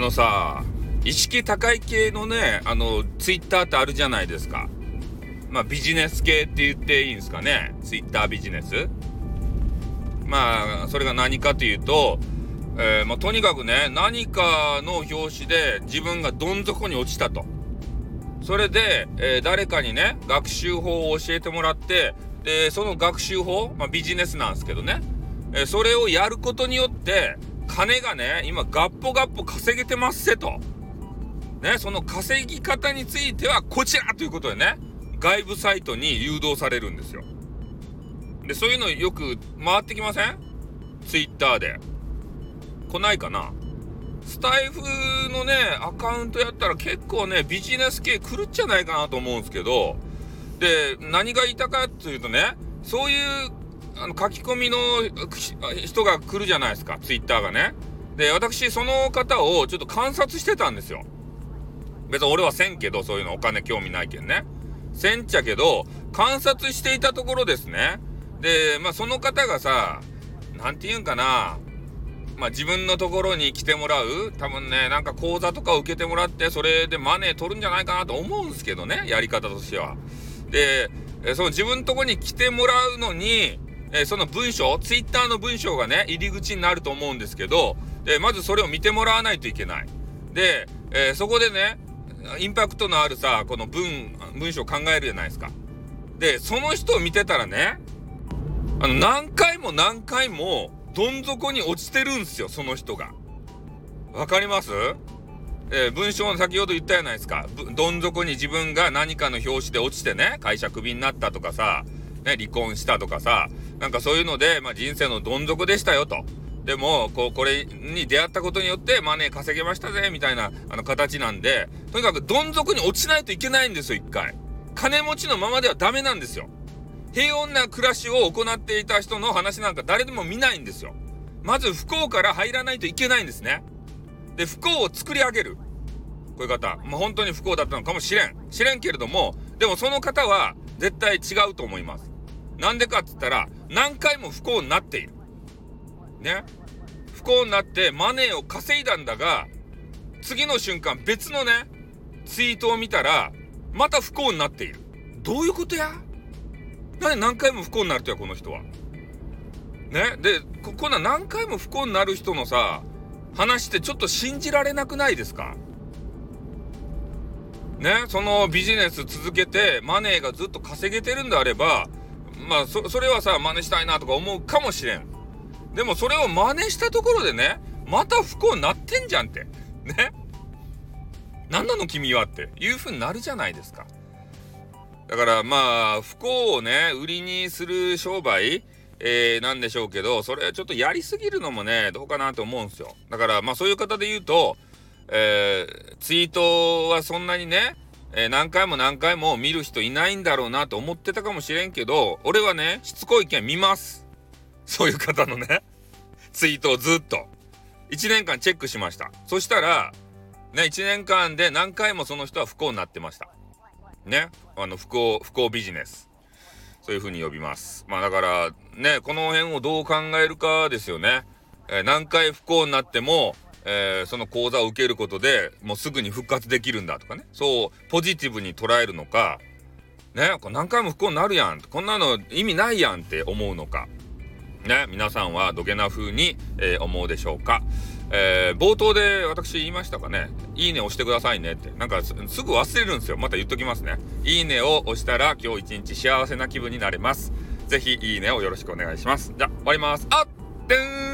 のさ、意識高い系のね、あの、ツイッターってあるじゃないですか。まあ、ビジネス系って言っていいんですかね。ツイッタービジネス。まあ、それが何かというと、えー、まあ、とにかくね、何かの表紙で自分がどん底に落ちたと。それで、えー、誰かにね、学習法を教えてもらって、で、その学習法、まあ、ビジネスなんですけどね、えー、それをやることによって、金がね、今、ガッポガッポ稼げてますせと。ね、その稼ぎ方についてはこちらということでね、外部サイトに誘導されるんですよ。で、そういうのよく回ってきません？ツイッターで。来ないかな？スタイフのね、アカウントやったら結構ね、ビジネス系来るんじゃないかなと思うんですけど、で、何が言いたかっていうとね、そういうあの書き込みの人が来るじゃないですか、ツイッターがね。で、私、その方をちょっと観察してたんですよ。別に俺はせんけど、そういうのお金興味ないけんね。せんちゃけど、観察していたところですね。で、まあその方がさ、なんて言うんかな、まあ自分のところに来てもらう多分ね、なんか講座とか受けてもらって、それでマネー取るんじゃないかなと思うんですけどね、やり方としては。で、その自分のとこに来てもらうのに、えその文章、ツイッターの文章がね、入り口になると思うんですけど、で、まずそれを見てもらわないといけない。で、えー、そこでね、インパクトのあるさ、この文、文章を考えるじゃないですか。で、その人を見てたらね、あの、何回も何回も、どん底に落ちてるんですよ、その人が。わかります？えー、文章の先ほど言ったじゃないですか。どん底に自分が何かの表紙で落ちてね、会社クビになったとかさ、ね、離婚したとかさ、なんかそういうので、まあ、人生のどん底でしたよと。でも、こう、これに出会ったことによって、マネー稼げましたぜ、みたいな、あの、形なんで、とにかく、どん底に落ちないといけないんですよ、一回。金持ちのままではダメなんですよ。平穏な暮らしを行っていた人の話なんか誰でも見ないんですよ。まず不幸から入らないといけないんですね。で、不幸を作り上げる。こういう方。まあ、本当に不幸だったのかもしれん。知れんけれども、でもその方は絶対違うと思います。なんでかって言ったら、何回も不幸になっている。ね。不幸になってマネーを稼いだんだが、次の瞬間別のね、ツイートを見たら、また不幸になっている。どういうことや？なんで何回も不幸になるとや、この人は？ね。で、こ、こんな何回も不幸になる人のさ、話ってちょっと信じられなくないですか？ね、そのビジネス続けてマネーがずっと稼げてるんであれば、まあそ、それはさ、真似したいなとか思うかもしれん。でもそれを真似したところでね、また不幸になってんじゃんって。ね？何なの君はっていう風になるじゃないですか。だからまあ、不幸をね、売りにする商売、えー、なんでしょうけど、それはちょっとやりすぎるのもね、どうかなと思うんですよ。だからまあそういう方で言うと、えー、ツイートはそんなにね、えー、何回も何回も見る人いないんだろうなと思ってたかもしれんけど、俺はね、しつこい件見ます。そういう方のね、ツイートをずっと。1年間チェックしました。そしたら、ね、1年間で何回もその人は不幸になってました。ね、あの、不幸、不幸ビジネス。そういう風に呼びます。まあだから、ね、この辺をどう考えるかですよね。えー、何回不幸になっても、えー、その講座を受けることでもうすぐに復活できるんだとかね。そうポジティブに捉えるのかね何回も不幸になるやんこんなの意味ないやんって思うのか。ね皆さんはどげな風に、えー、思うでしょうか、えー、冒頭で私言いましたかね。いいね押してくださいねって。なんかすぐ忘れるんですよ。また言っときますね。いいねを押したら今日一日幸せな気分になれます。ぜひいいねをよろしくお願いします。じゃあ終わります。あってん。